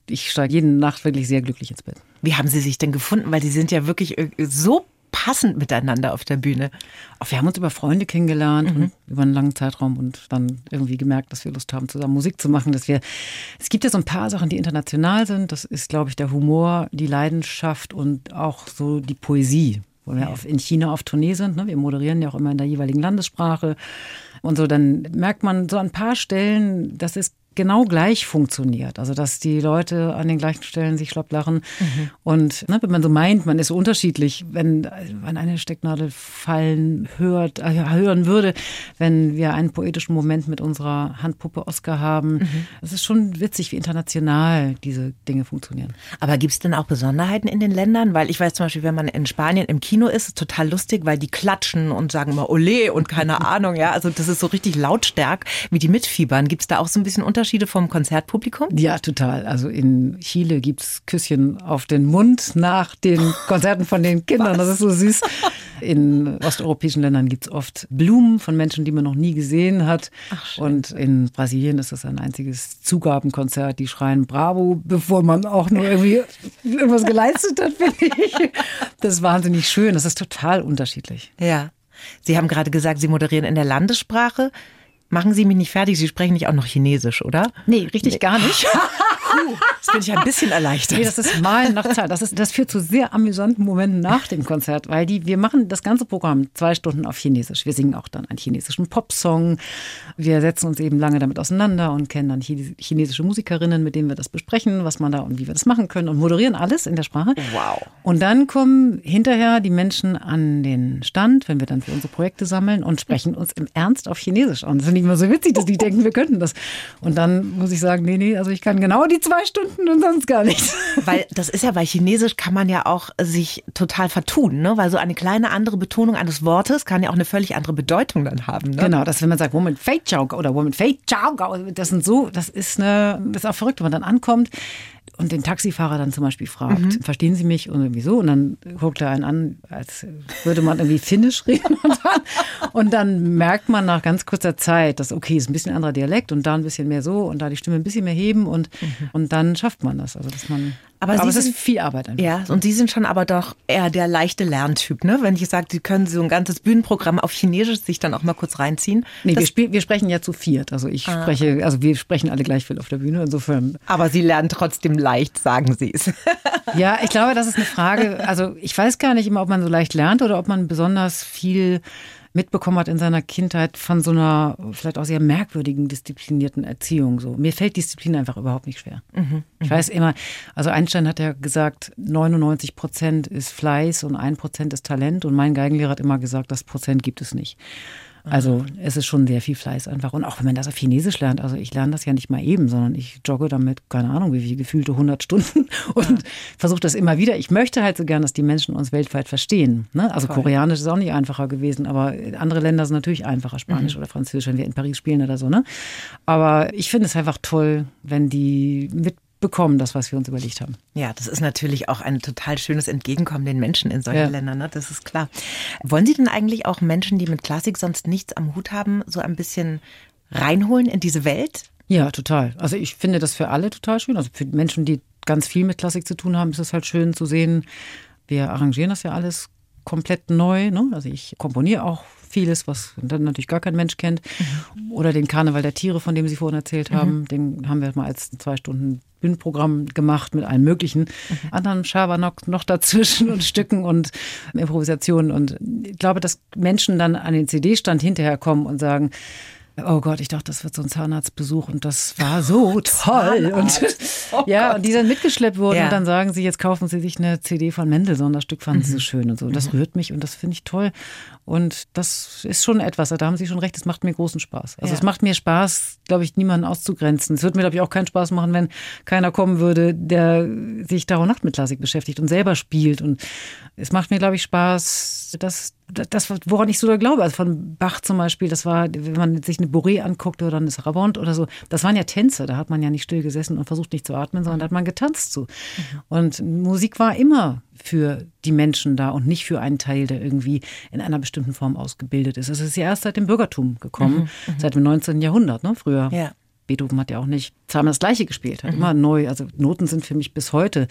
ich steige jede Nacht wirklich sehr glücklich ins Bett. Wie haben Sie sich denn gefunden? Weil Sie sind ja wirklich äh, so passend miteinander auf der Bühne. Auch wir haben uns über Freunde kennengelernt und über einen langen Zeitraum und dann irgendwie gemerkt, dass wir Lust haben, zusammen Musik zu machen. Dass wir, es gibt ja so ein paar Sachen, die international sind. Das ist, glaube ich, der Humor, die Leidenschaft und auch so die Poesie. Wo wir auf, in China auf Tournee sind. Ne? Wir moderieren ja auch immer in der jeweiligen Landessprache. Und so, dann merkt man so an ein paar Stellen, dass es genau gleich funktioniert. Also, dass die Leute an den gleichen Stellen sich schlapp lachen. Und ne, wenn man so meint, man ist so unterschiedlich, wenn an eine Stecknadel fallen hört, äh, hören würde, wenn wir einen poetischen Moment mit unserer Handpuppe Oscar haben. Es ist schon witzig, wie international diese Dinge funktionieren. Aber gibt es denn auch Besonderheiten in den Ländern? Weil ich weiß zum Beispiel, wenn man in Spanien im Kino ist, ist total lustig, weil die klatschen und sagen immer Ole und keine [laughs] Ahnung. Ja, also das ist so richtig lautstark, wie die mitfiebern. Gibt es da auch so ein bisschen Unterschiede vom Konzertpublikum? Ja, total. Also in Chile gibt's Küsschen auf den Mund nach den [laughs] Konzerten von den Kindern. Das ist so süß. In osteuropäischen Ländern gibt's oft Blumen von Menschen, die man noch nie gesehen hat. Und in Brasilien ist das ein einziges Zugabenkonzert. Die schreien Bravo, bevor man auch nur irgendwie irgendwas geleistet hat, finde ich. Das ist wahnsinnig schön. Das ist total unterschiedlich. Ja. Sie haben gerade gesagt, Sie moderieren in der Landessprache. Machen Sie mich nicht fertig, Sie sprechen nicht auch noch Chinesisch, oder? Nee, richtig gar nicht. [laughs] Das bin ich ein bisschen erleichtert. Nee, das ist Malen nach Zeit. Das, ist, das führt zu sehr amüsanten Momenten nach dem Konzert, weil die, wir machen das ganze Programm zwei Stunden auf Chinesisch. Wir singen auch dann einen chinesischen Popsong. Wir setzen uns eben lange damit auseinander und kennen dann chi- chinesische Musikerinnen, mit denen wir das besprechen, was man da und wie wir das machen können und moderieren alles in der Sprache. Wow. Und dann kommen hinterher die Menschen an den Stand, wenn wir dann für unsere Projekte sammeln und sprechen uns im Ernst auf Chinesisch an. Das ich immer so witzig, dass die [laughs] denken, wir könnten das. Und dann muss ich sagen, nee, nee, also ich kann genau die zwei Stunden und sonst gar nichts. Weil das ist ja bei Chinesisch kann man ja auch sich total vertun, ne? Weil so eine kleine andere Betonung eines Wortes kann ja auch eine völlig andere Bedeutung dann haben. Ne? Genau, dass wenn man sagt, Woman Fake Chow oder Woman Fake Chow, das sind so, das ist eine, das ist auch verrückt, wenn man dann ankommt und den Taxifahrer dann zum Beispiel fragt, verstehen Sie mich? Und irgendwie so. Und dann guckt er einen an, als würde man irgendwie Finnisch reden. [laughs] Und dann, und dann merkt man nach ganz kurzer Zeit, dass okay, ist ein bisschen anderer Dialekt und da ein bisschen mehr so und da die Stimme ein bisschen mehr heben und und dann schafft man das, also dass man Aber aber, Sie es sind- ist viel Arbeit einfach. Ja, und Sie sind schon aber doch eher der leichte Lerntyp, ne? Wenn ich sage, Sie können so ein ganzes Bühnenprogramm auf Chinesisch sich dann auch mal kurz reinziehen. Nee, wir, spiel, wir sprechen ja zu viert. Also ich spreche, also wir sprechen alle gleich viel auf der Bühne. Insofern aber Sie lernen trotzdem leicht, sagen Sie es. [laughs] Ja, ich glaube, das ist eine Frage. Also ich weiß gar nicht immer, ob man so leicht lernt oder ob man besonders viel mitbekommen hat in seiner Kindheit von so einer vielleicht auch sehr merkwürdigen, disziplinierten Erziehung. So mir fällt Disziplin einfach überhaupt nicht schwer. Ich weiß immer, also Einstein hat ja gesagt, 99 Prozent ist Fleiß und ein Prozent ist Talent. Und mein Geigenlehrer hat immer gesagt, das Prozent gibt es nicht. Also es ist schon sehr viel Fleiß einfach. Und auch wenn man das auf Chinesisch lernt, also ich lerne das ja nicht mal eben, sondern ich jogge damit, keine Ahnung, wie viel, gefühlte 100 Stunden [laughs] und versuche das immer wieder. Ich möchte halt so gern, dass die Menschen uns weltweit verstehen. Ne? Also Koreanisch ist auch nicht einfacher gewesen, aber andere Länder sind natürlich einfacher, Spanisch oder Französisch, wenn wir in Paris spielen oder so. Ne? Aber ich finde es einfach toll, wenn die mitbekommen, das, was wir uns überlegt haben. Ja, das ist natürlich auch ein total schönes Entgegenkommen den Menschen in solchen Ja. Ländern, ne? das ist klar. Wollen Sie denn eigentlich auch Menschen, die mit Klassik sonst nichts am Hut haben, so ein bisschen reinholen in diese Welt? Ja, total. Also ich finde das für alle total schön. Also für Menschen, die ganz viel mit Klassik zu tun haben, ist es halt schön zu sehen, wir arrangieren das ja alles komplett neu. Ne? Also ich komponiere auch vieles, was dann natürlich gar kein Mensch kennt. Mhm. Oder den Karneval der Tiere, von dem Sie vorhin erzählt haben. Mhm. Den haben wir mal als zwei Stunden Bühnenprogramm gemacht mit allen möglichen mhm. anderen Schabernack noch dazwischen und Stücken und Improvisationen. Und ich glaube, dass Menschen dann an den CD-Stand hinterher kommen und sagen, Oh Gott, ich dachte, das wird so ein Zahnarztbesuch und das war so [laughs] toll. Und, oh [laughs] ja, und die dann mitgeschleppt wurden ja. und dann sagen sie, jetzt kaufen sie sich eine CD von Mendelssohn, das Stück fanden mhm. sie so schön und so. Das mhm. rührt mich und das finde ich toll. Und das ist schon etwas, da haben Sie schon recht, es macht mir großen Spaß. Also ja. es macht mir Spaß, glaube ich, niemanden auszugrenzen. Es würde mir, glaube ich, auch keinen Spaß machen, wenn keiner kommen würde, der sich Tag und Nacht mit Klassik beschäftigt und selber spielt. Und es macht mir, glaube ich, Spaß, dass das, woran ich so glaube, also von Bach zum Beispiel, das war, wenn man sich eine Boré anguckt oder eine Sarabande oder so, das waren ja Tänze, da hat man ja nicht still gesessen und versucht nicht zu atmen, sondern da hat man getanzt zu. Mhm. Und Musik war immer für die Menschen da und nicht für einen Teil, der irgendwie in einer bestimmten Form ausgebildet ist. Es ist ja erst seit dem Bürgertum gekommen, mhm, mhm. seit dem 19. Jahrhundert, ne? Früher. Ja. Beethoven hat ja auch nicht zweimal das Gleiche gespielt, hat mhm. immer neu. Also Noten sind für mich bis heute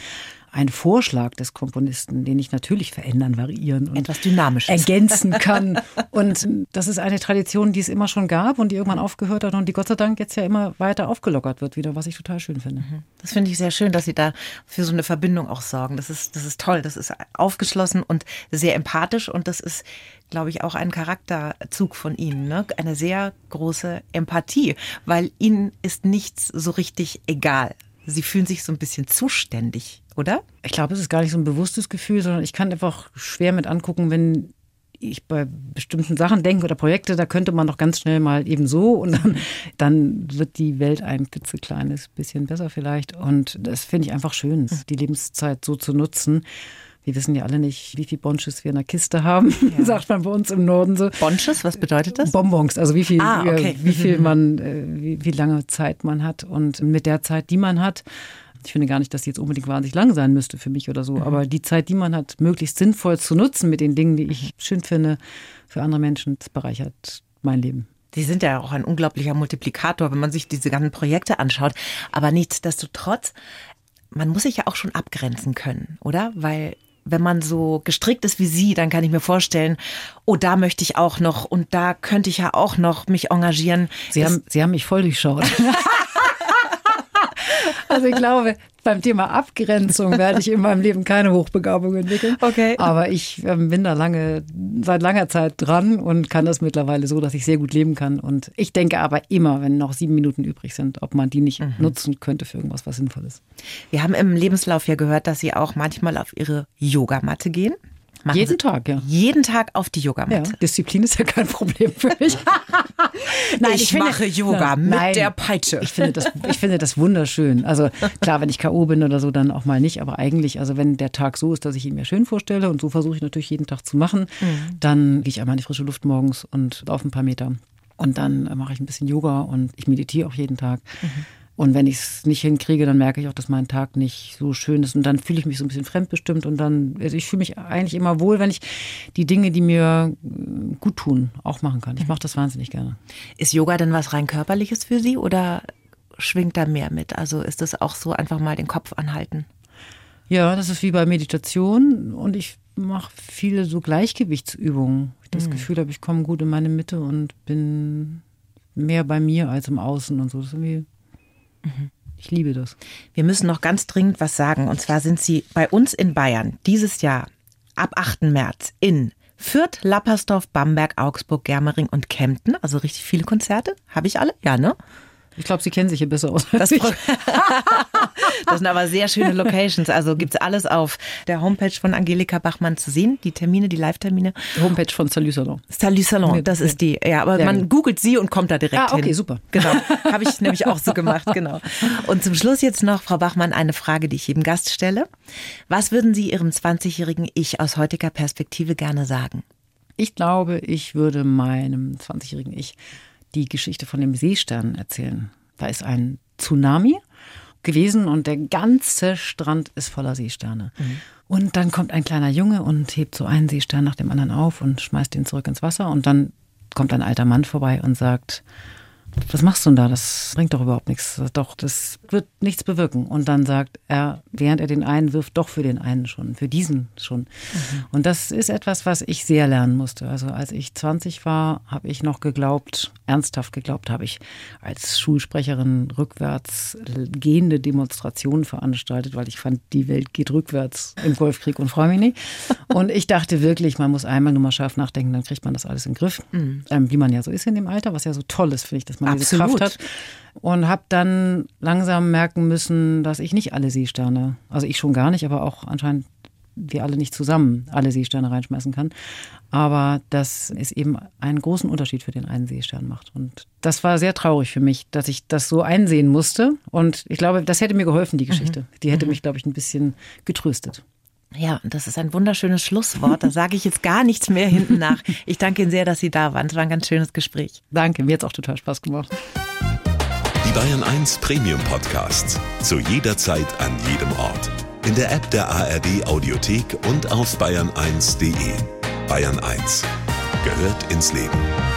ein Vorschlag des Komponisten, den ich natürlich verändern, variieren und etwas dynamisch ergänzen [laughs] kann. und das ist eine Tradition, die es immer schon gab und die irgendwann aufgehört hat und die Gott sei Dank jetzt ja immer weiter aufgelockert wird wieder, was ich total schön finde. Mhm. Das finde ich sehr schön, dass Sie da für so eine Verbindung auch sorgen. Das ist, das ist toll. Das ist aufgeschlossen und sehr empathisch und das ist glaube ich, auch ein Charakterzug von Ihnen, ne? eine sehr große Empathie, weil Ihnen ist nichts so richtig egal. Sie fühlen sich so ein bisschen zuständig, oder? Ich glaube, es ist gar nicht so ein bewusstes Gefühl, sondern ich kann einfach schwer mit angucken, wenn ich bei bestimmten Sachen denke oder Projekte, da könnte man doch ganz schnell mal eben so und dann, dann wird die Welt ein klitzekleines bisschen besser vielleicht. Und das finde ich einfach schön, die Lebenszeit so zu nutzen. Wir wissen ja alle nicht, wie viel Bonches wir in der Kiste haben, [laughs] ja. sagt man bei uns im Norden so. Bonches, was bedeutet das? Bonbons, also wie viel, ah, okay. wie viel man, äh, wie, wie lange Zeit man hat und mit der Zeit, die man hat, ich finde gar nicht, dass die jetzt unbedingt wahnsinnig lang sein müsste für mich oder so, mhm. aber die Zeit, die man hat, möglichst sinnvoll zu nutzen mit den Dingen, die ich schön finde, für andere Menschen, das bereichert mein Leben. Die sind ja auch ein unglaublicher Multiplikator, wenn man sich diese ganzen Projekte anschaut. Aber nichtsdestotrotz, man muss sich ja auch schon abgrenzen können, oder? Weil wenn man so gestrickt ist wie Sie, dann kann ich mir vorstellen, oh, da möchte ich auch noch und da könnte ich ja auch noch mich engagieren. Sie, haben, Sie haben mich voll durchschaut. [laughs] also ich glaube, beim Thema Abgrenzung werde ich in meinem Leben keine Hochbegabung entwickeln. Okay. Aber ich ähm, bin da lange, seit langer Zeit dran und kann das mittlerweile so, dass ich sehr gut leben kann. Und ich denke aber immer, wenn noch sieben Minuten übrig sind, ob man die nicht mhm. nutzen könnte für irgendwas, was Sinnvolles. Wir haben im Lebenslauf ja gehört, dass Sie auch manchmal auf Ihre Yogamatte gehen. Machen jeden Sie Tag, ja. Jeden Tag auf die Yogamatte. Ja, Disziplin ist ja kein Problem für mich. [laughs] nein, ich, ich finde, mache Yoga nein, mit nein, der Peitsche. Ich finde, das, ich finde das wunderschön. Also klar, wenn ich K.O. bin oder so, dann auch mal nicht. Aber eigentlich, also wenn der Tag so ist, dass ich ihn mir schön vorstelle und so versuche ich natürlich jeden Tag zu machen, mhm. dann gehe ich einmal in die frische Luft morgens und laufe ein paar Meter. Und dann mache ich ein bisschen Yoga und ich meditiere auch jeden Tag. Mhm. Und wenn ich es nicht hinkriege, dann merke ich auch, dass mein Tag nicht so schön ist. Und dann fühle ich mich so ein bisschen fremdbestimmt. Und dann, also ich fühle mich eigentlich immer wohl, wenn ich die Dinge, die mir äh, gut tun, auch machen kann. Ich mache das wahnsinnig gerne. Ist Yoga denn was rein körperliches für Sie oder schwingt da mehr mit? Also ist das auch so einfach mal den Kopf anhalten? Ja, das ist wie bei Meditation. Und ich mache viele so Gleichgewichtsübungen. Ich das mhm. Gefühl habe, ich komme gut in meine Mitte und bin mehr bei mir als im Außen und so. Das ist irgendwie Mhm. Ich liebe das. Wir müssen noch ganz dringend was sagen. Und zwar sind Sie bei uns in Bayern dieses Jahr ab 8. März in Fürth, Lappersdorf, Bamberg, Augsburg, Germering und Kempten. Also richtig viele Konzerte. Habe ich alle? Ja, ne? Ich glaube, Sie kennen sich hier besser aus. Das, [laughs] das, sind aber sehr schöne Locations. Also gibt es alles auf der Homepage von Angelika Bachmann zu sehen, die Termine, die Live-Termine. Homepage von Salut Salon. Salut Salon, das ist die. Ja, aber man googelt sie und kommt da direkt ah, okay, hin. okay, super. Genau, [laughs] habe ich nämlich auch so gemacht, genau. Und zum Schluss jetzt noch, Frau Bachmann, eine Frage, die ich jedem Gast stelle. Was würden Sie Ihrem 20-jährigen Ich aus heutiger Perspektive gerne sagen? Ich glaube, ich würde meinem 20-jährigen Ich die Geschichte von dem Seestern erzählen. Da ist ein Tsunami gewesen und der ganze Strand ist voller Seesterne. Mhm. Und dann kommt ein kleiner Junge und hebt so einen Seestern nach dem anderen auf und schmeißt ihn zurück ins Wasser. Und dann kommt ein alter Mann vorbei und sagt, was machst du denn da? Das bringt doch überhaupt nichts. Doch, das wird nichts bewirken. Und dann sagt er, während er den einen wirft, doch für den einen schon, für diesen schon. Mhm. Und das ist etwas, was ich sehr lernen musste. Also als ich 20 war, habe ich noch geglaubt, ernsthaft geglaubt, habe ich als Schulsprecherin rückwärts gehende Demonstrationen veranstaltet, weil ich fand, die Welt geht rückwärts im Golfkrieg und freue mich nicht. Und ich dachte wirklich, man muss einmal nur mal scharf nachdenken, dann kriegt man das alles in den Griff. Mhm. Ähm, wie man ja so ist in dem Alter, was ja so toll ist, finde ich, dass man Absolut. diese Kraft hat. Und habe dann langsam merken müssen, dass ich nicht alle Seesterne, also ich schon gar nicht, aber auch anscheinend wir alle nicht zusammen alle Seesterne reinschmeißen kann. Aber dass es eben einen großen Unterschied für den einen Seestern macht. Und das war sehr traurig für mich, dass ich das so einsehen musste. Und ich glaube, das hätte mir geholfen, die mhm. Geschichte. Mhm. Die hätte mhm. mich, glaube ich, ein bisschen getröstet. Ja, und das ist ein wunderschönes Schlusswort. Da sage ich jetzt gar nichts mehr hinten nach. Ich danke Ihnen sehr, dass Sie da waren. Es war ein ganz schönes Gespräch. Danke, mir hat es auch total Spaß gemacht. Die Bayern 1 Premium Podcasts. Zu jeder Zeit, an jedem Ort. In der App der ARD Audiothek und auf bayern1.de. Bayern 1 gehört ins Leben.